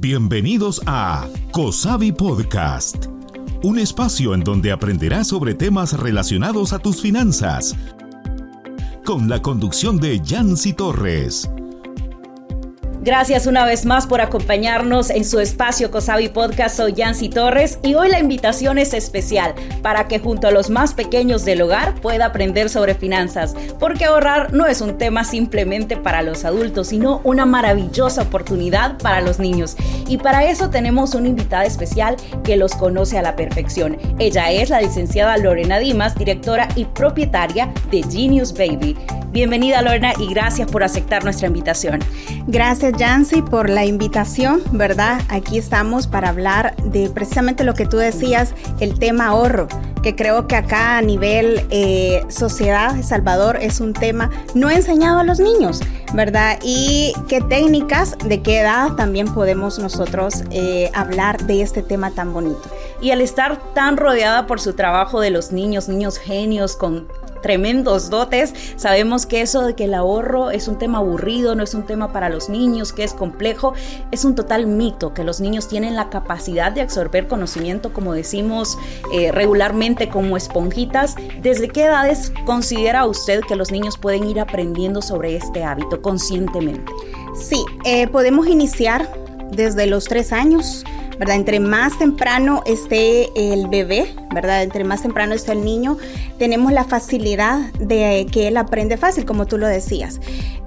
Bienvenidos a COSAVI Podcast, un espacio en donde aprenderás sobre temas relacionados a tus finanzas, con la conducción de Yancy Torres. Gracias una vez más por acompañarnos en su espacio Cosavi Podcast. Soy Yancy Torres y hoy la invitación es especial para que junto a los más pequeños del hogar pueda aprender sobre finanzas, porque ahorrar no es un tema simplemente para los adultos, sino una maravillosa oportunidad para los niños. Y para eso tenemos una invitada especial que los conoce a la perfección. Ella es la licenciada Lorena Dimas, directora y propietaria de Genius Baby. Bienvenida Lorena y gracias por aceptar nuestra invitación. Gracias Jancy por la invitación, ¿verdad? Aquí estamos para hablar de precisamente lo que tú decías, el tema ahorro, que creo que acá a nivel eh, sociedad de Salvador es un tema no enseñado a los niños, ¿verdad? Y qué técnicas, de qué edad también podemos nosotros eh, hablar de este tema tan bonito. Y al estar tan rodeada por su trabajo de los niños, niños genios con tremendos dotes. Sabemos que eso de que el ahorro es un tema aburrido, no es un tema para los niños, que es complejo, es un total mito, que los niños tienen la capacidad de absorber conocimiento, como decimos eh, regularmente, como esponjitas. ¿Desde qué edades considera usted que los niños pueden ir aprendiendo sobre este hábito conscientemente? Sí, eh, podemos iniciar desde los tres años. ¿Verdad? Entre más temprano esté el bebé, ¿verdad? Entre más temprano esté el niño, tenemos la facilidad de que él aprende fácil, como tú lo decías.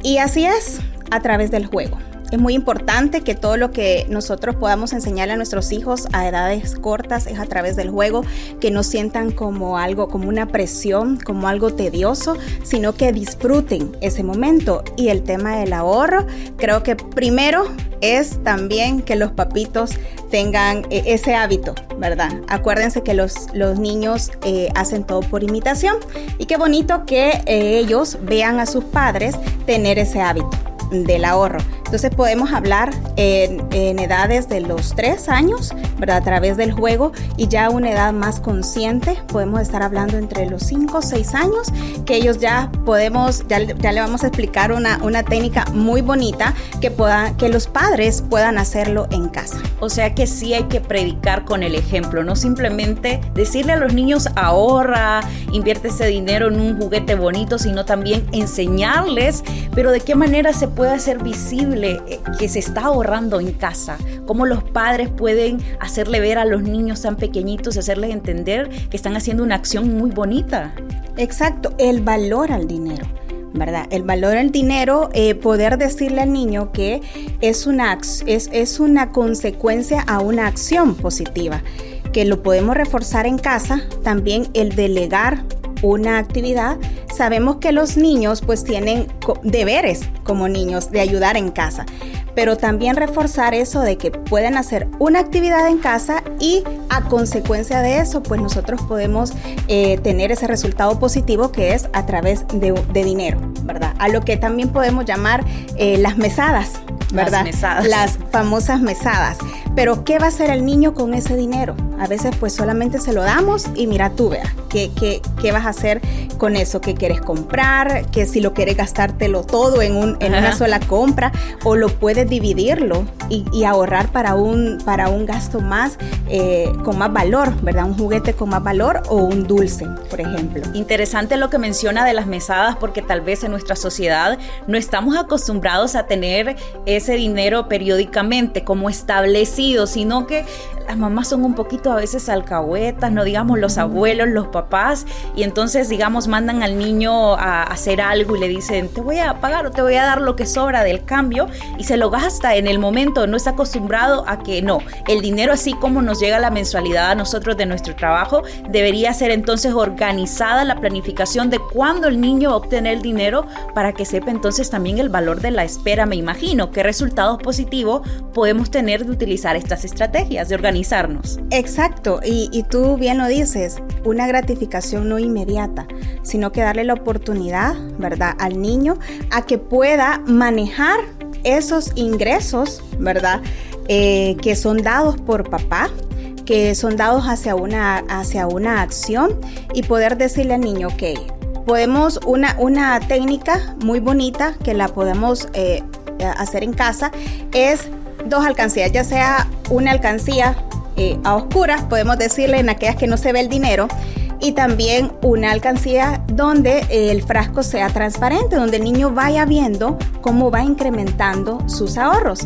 Y así es a través del juego. Es muy importante que todo lo que nosotros podamos enseñarle a nuestros hijos a edades cortas es a través del juego, que no sientan como algo, como una presión, como algo tedioso, sino que disfruten ese momento. Y el tema del ahorro, creo que primero es también que los papitos tengan eh, ese hábito, ¿verdad? Acuérdense que los, los niños eh, hacen todo por imitación y qué bonito que eh, ellos vean a sus padres tener ese hábito del ahorro. Entonces podemos hablar en, edades de los 3 años, ¿verdad? A través del juego y ya una edad más consciente, podemos estar hablando entre los 5 o 6 años, que ellos ya podemos, ya, ya le vamos a explicar una, una técnica muy bonita que, pueda, que los padres puedan hacerlo en casa. O sea que sí hay que predicar con el ejemplo, no simplemente decirle a los niños ahorra, invierte ese dinero en un juguete bonito, sino también enseñarles, pero de qué manera se puede hacer visible eh, que se está ahorrando en casa, cómo los padres pueden hacerle ver a los niños tan pequeñitos, hacerles entender que están haciendo una acción muy bonita. Exacto, el valor al dinero. ¿verdad? El valor al dinero, eh, poder decirle al niño que es una, es, es una consecuencia a una acción positiva, que lo podemos reforzar en casa, también el delegar una actividad, sabemos que los niños pues tienen deberes como niños de ayudar en casa, pero también reforzar eso de que pueden hacer una actividad en casa y a consecuencia de eso pues nosotros podemos eh, tener ese resultado positivo que es a través de, dinero, ¿verdad? A lo que también podemos llamar eh, las mesadas, ¿verdad? Las mesadas. Las famosas mesadas. Pero ¿qué va a hacer el niño con ese dinero? A veces pues solamente se lo damos y mira tú, vea, ¿qué, qué, qué vas a hacer con eso? ¿Qué quieres comprar? ¿Que si lo quieres gastártelo todo en, un, en una sola compra? ¿O lo puedes dividirlo y, ahorrar para un, para un gasto más, eh, con más valor, ¿verdad? Un juguete con más valor o un dulce, por ejemplo. Interesante lo que menciona de las mesadas porque tal vez en nuestra sociedad no estamos acostumbrados a tener ese dinero periódicamente como establecido sino que las mamás son un poquito a veces alcahuetas, no digamos los abuelos, los papás, y entonces digamos mandan al niño a hacer algo y le dicen, te voy a pagar o te voy a dar lo que sobra del cambio y se lo gasta en el momento, no está acostumbrado a que no, el dinero así como nos llega la mensualidad a nosotros de nuestro trabajo, debería ser entonces organizada la planificación de cuándo el niño va a obtener el dinero para que sepa entonces también el valor de la espera, me imagino, qué resultados positivos podemos tener de utilizar estas estrategias de organización Exacto, y, tú bien lo dices, una gratificación no inmediata, sino que darle la oportunidad, ¿verdad?, al niño a que pueda manejar esos ingresos, ¿verdad?, eh, que son dados por papá, que son dados hacia una, hacia una acción y poder decirle al niño que podemos, una, una técnica muy bonita que la podemos eh, hacer en casa es dos alcancías, ya sea una alcancía eh, a oscuras, podemos decirle en aquellas que no se ve el dinero, y también una alcancía donde el frasco sea transparente, donde el niño vaya viendo cómo va incrementando sus ahorros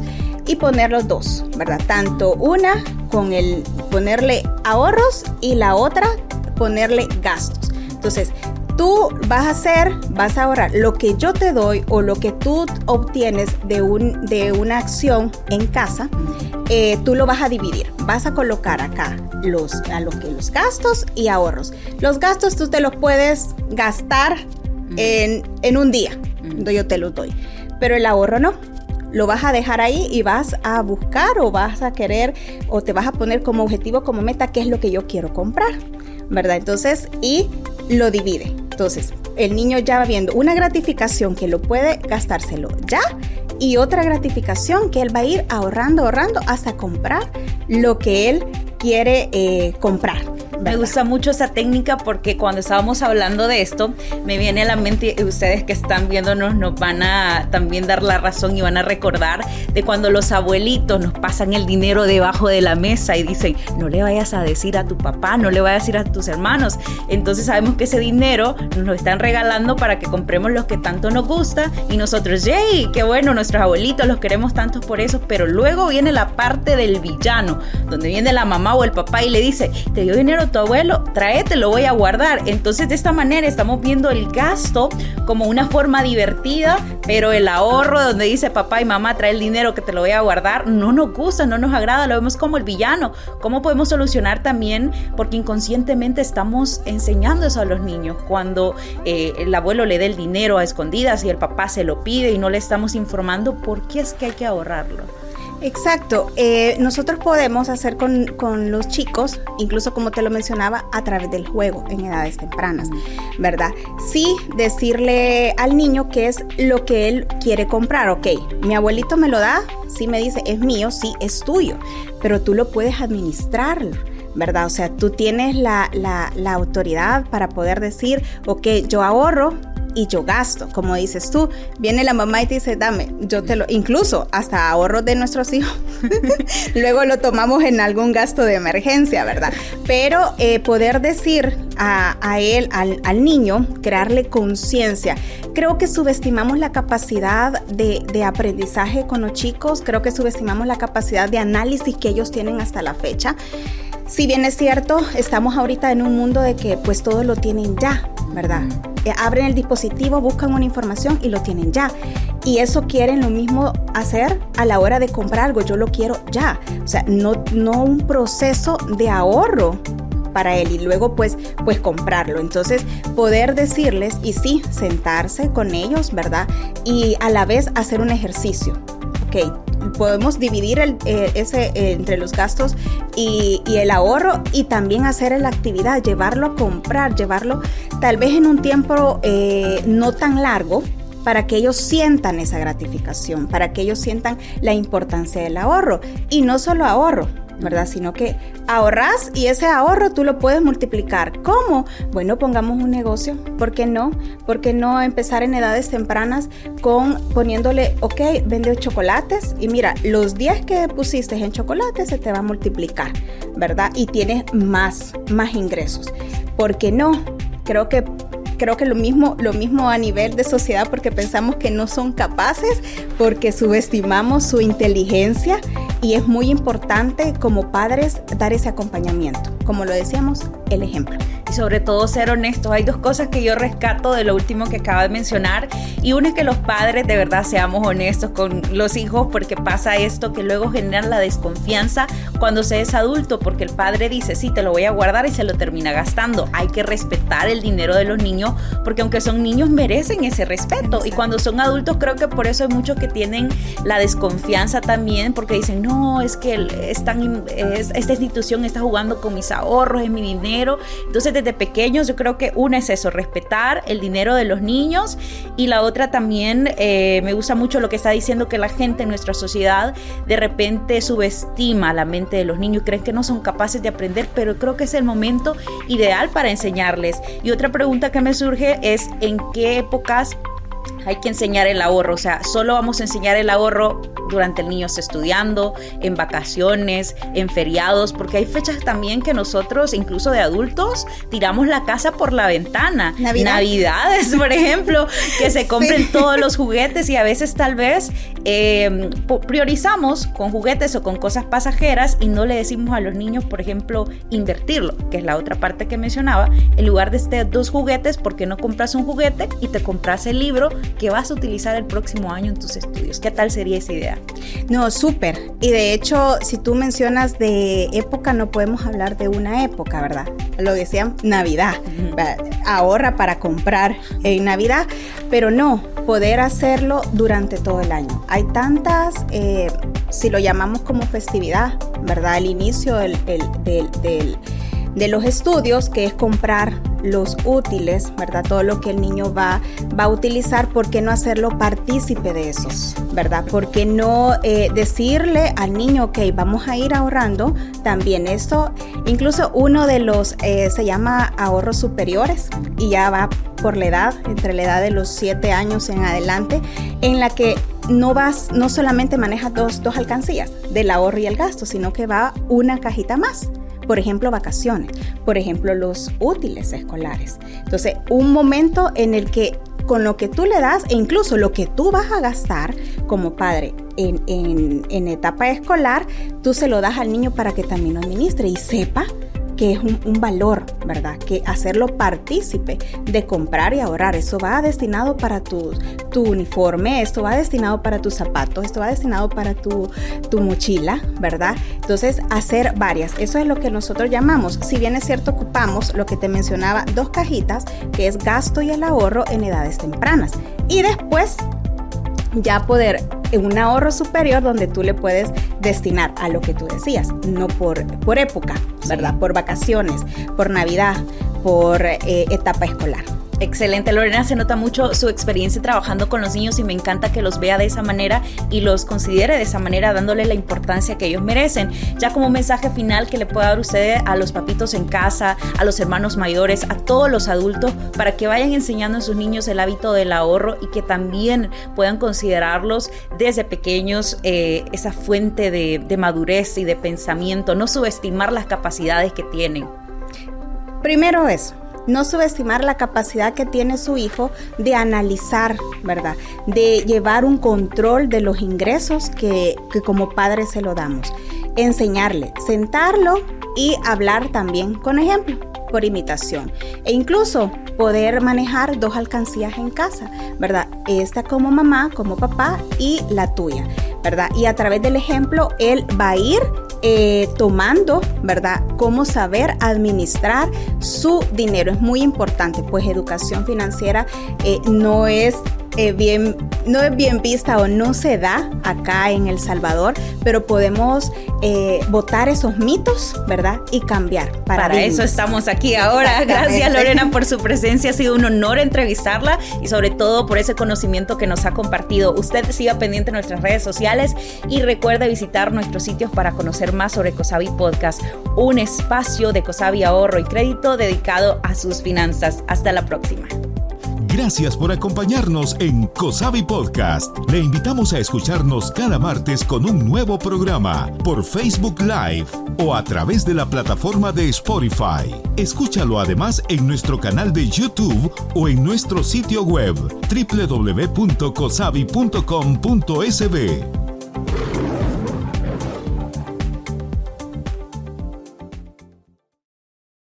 y poner los dos, ¿verdad? Tanto una con el ponerle ahorros y la otra ponerle gastos. Entonces, tú vas a hacer, vas a ahorrar lo que yo te doy o lo que tú obtienes de, un, de una acción en casa, eh, tú lo vas a dividir. Vas a colocar acá los, a lo que los gastos y ahorros. Los gastos tú te los puedes gastar en, en un día, yo te los doy, pero el ahorro no lo vas a dejar ahí y vas a buscar o vas a querer o te vas a poner como objetivo, como meta, qué es lo que yo quiero comprar, ¿verdad? Entonces, y lo divide. Entonces, el niño ya va viendo una gratificación que lo puede gastárselo ya y otra gratificación que él va a ir ahorrando, ahorrando hasta comprar lo que él quiere eh, comprar. Me gusta mucho esa técnica porque cuando estábamos hablando de esto, me viene a la mente, y ustedes que están viéndonos nos van a también dar la razón y van a recordar de cuando los abuelitos nos pasan el dinero debajo de la mesa y dicen, no le vayas a decir a tu papá, no le vayas a decir a tus hermanos. Entonces sabemos que ese dinero nos lo están regalando para que compremos lo que tanto nos gusta y nosotros, yay, qué bueno, nuestros abuelitos los queremos tanto por eso, pero luego viene la parte del villano, donde viene la mamá o el papá y le dice, te dio dinero tu abuelo, tráete, lo voy a guardar. Entonces de esta manera estamos viendo el gasto como una forma divertida, pero el ahorro donde dice papá y mamá trae el dinero que te lo voy a guardar, no nos gusta, no nos agrada, lo vemos como el villano. ¿Cómo podemos solucionar también? Porque inconscientemente estamos enseñando eso a los niños. Cuando eh, el abuelo le dé el dinero a escondidas y el papá se lo pide y no le estamos informando por qué es que hay que ahorrarlo. Exacto. Eh, nosotros podemos hacer con, los chicos, incluso como te lo mencionaba, a través del juego en edades tempranas, ¿verdad? Sí, decirle al niño qué es lo que él quiere comprar. Ok, mi abuelito me lo da, sí me dice, es mío, sí, es tuyo, pero tú lo puedes administrar. ¿Verdad? O sea, tú tienes la, la, autoridad para poder decir, ok, yo ahorro, y yo gasto, como dices tú, viene la mamá y te dice, dame, yo te lo, incluso hasta ahorros de nuestros hijos, luego lo tomamos en algún gasto de emergencia, ¿verdad? Pero eh, poder decir a, él, al, al, niño, crearle conciencia, creo que subestimamos la capacidad de, de aprendizaje con los chicos, creo que subestimamos la capacidad de análisis que ellos tienen hasta la fecha. Si bien es cierto, estamos ahorita en un mundo de que pues todo lo tienen ya, ¿verdad? Eh, abren el dispositivo, buscan una información y lo tienen ya. Y eso quieren lo mismo hacer a la hora de comprar algo, yo lo quiero ya. O sea, no, no un proceso de ahorro para él y luego pues pues comprarlo. Entonces, poder decirles y sí, sentarse con ellos, ¿verdad? Y a la vez hacer un ejercicio. Ok, podemos dividir el, eh, ese eh, entre los gastos y, el ahorro y también hacer la actividad, llevarlo a comprar, llevarlo tal vez en un tiempo eh, no tan largo para que ellos sientan esa gratificación, para que ellos sientan la importancia del ahorro. Y no solo ahorro, ¿verdad? Sino que ahorras y ese ahorro tú lo puedes multiplicar. ¿Cómo? Bueno, pongamos un negocio. ¿Por qué no? ¿Por qué no empezar en edades tempranas con poniéndole, ok, vende chocolates y mira, los 10 que pusiste en chocolate se te va a multiplicar, ¿verdad? Y tienes más, más ingresos. ¿Por qué no? Creo que creo que lo mismo, lo mismo a nivel de sociedad porque pensamos que no son capaces, porque subestimamos su inteligencia y es muy importante como padres dar ese acompañamiento. Como lo decíamos, el ejemplo. Sobre todo ser honestos. Hay dos cosas que yo rescato de lo último que acaba de mencionar. Y una es que los padres de verdad seamos honestos con los hijos porque pasa esto que luego generan la desconfianza cuando se es adulto porque el padre dice, sí, te lo voy a guardar y se lo termina gastando. Hay que respetar el dinero de los niños porque aunque son niños merecen ese respeto. Y cuando son adultos creo que por eso hay muchos que tienen la desconfianza también porque dicen, no, es que están, esta institución está jugando con mis ahorros, es mi dinero. Entonces desde pequeños yo creo que una es eso, respetar el dinero de los niños y la otra también eh, me gusta mucho lo que está diciendo que la gente en nuestra sociedad de repente subestima la mente de los niños, creen que no son capaces de aprender, pero creo que es el momento ideal para enseñarles. Y otra pregunta que me surge es en qué épocas hay que enseñar el ahorro. O sea, solo vamos a enseñar el ahorro durante el niño estudiando, en vacaciones, en feriados, porque hay fechas también que nosotros, incluso de adultos, tiramos la casa por la ventana. Navidades, por ejemplo, que se compren todos los juguetes y a veces tal vez eh, priorizamos con juguetes o con cosas pasajeras y no le decimos a los niños, por ejemplo, invertirlo, que es la otra parte que mencionaba, en lugar de este dos juguetes, ¿por qué no compras un juguete y te compras el libro que vas a utilizar el próximo año en tus estudios? ¿Qué tal sería esa idea? No, súper. Y de hecho, si tú mencionas de época, no podemos hablar de una época, ¿verdad? Lo decían Navidad. Ahorra para comprar en Navidad, pero no, poder hacerlo durante todo el año. Hay tantas, eh, si lo llamamos como festividad, ¿verdad? El inicio del, del, del de los estudios, que es comprar los útiles, ¿verdad? Todo lo que el niño va, va a utilizar, ¿por qué no hacerlo partícipe de eso? ¿Verdad? ¿Por qué no eh, decirle al niño, ok, vamos a ir ahorrando también esto? Incluso uno de los, eh, se llama ahorros superiores y ya va por la edad, entre la edad de los 7 años en adelante, en la que no vas, no solamente manejas dos, dos alcancías del ahorro y el gasto, sino que va una cajita más por ejemplo, vacaciones, por ejemplo, los útiles escolares. Entonces, un momento en el que con lo que tú le das e incluso lo que tú vas a gastar como padre en, en etapa escolar, tú se lo das al niño para que también lo administre y sepa que es un, valor, ¿verdad? Que hacerlo partícipe de comprar y ahorrar. Eso va destinado para tu, tu uniforme, esto va destinado para tus zapatos, esto va destinado para tu, tu mochila, ¿verdad? Entonces, hacer varias. Eso es lo que nosotros llamamos, si bien es cierto, ocupamos lo que te mencionaba, dos cajitas, que es gasto y el ahorro en edades tempranas. Y después ya poder en un ahorro superior donde tú le puedes destinar a lo que tú decías, no por, por época, ¿verdad? Por vacaciones, por Navidad, por eh, etapa escolar. Excelente, Lorena, se nota mucho su experiencia trabajando con los niños y me encanta que los vea de esa manera y los considere de esa manera, dándole la importancia que ellos merecen. Ya como mensaje final que le pueda dar usted a los papitos en casa, a los hermanos mayores, a todos los adultos, para que vayan enseñando a sus niños el hábito del ahorro y que también puedan considerarlos desde pequeños eh, esa fuente de, de madurez y de pensamiento, no subestimar las capacidades que tienen. Primero eso no subestimar la capacidad que tiene su hijo de analizar, ¿verdad? De llevar un control de los ingresos que, como padres se lo damos. Enseñarle, sentarlo y hablar también con ejemplo por imitación e incluso poder manejar dos alcancías en casa, ¿verdad? Esta como mamá, como papá y la tuya, ¿verdad? Y a través del ejemplo él va a ir eh, tomando, ¿verdad? Cómo saber administrar su dinero. Es muy importante, pues educación financiera eh, no es eh, bien, no es bien vista o no se da acá en El Salvador, pero podemos eh, votar esos mitos, ¿verdad? Y cambiar. Para eso estamos aquí ahora. Gracias Lorena por su presencia. Ha sido un honor entrevistarla y sobre todo por ese conocimiento que nos ha compartido. Usted siga pendiente en nuestras redes sociales y recuerde visitar nuestros sitios para conocer más sobre Cosavi Podcast, un espacio de Cosavi Ahorro y Crédito dedicado a sus finanzas. Hasta la próxima. Gracias por acompañarnos en Cosavi Podcast. Le invitamos a escucharnos cada martes con un nuevo programa por Facebook Live o a través de la plataforma de Spotify. Escúchalo además en nuestro canal de YouTube o en nuestro sitio web www.cosavi.com.sb.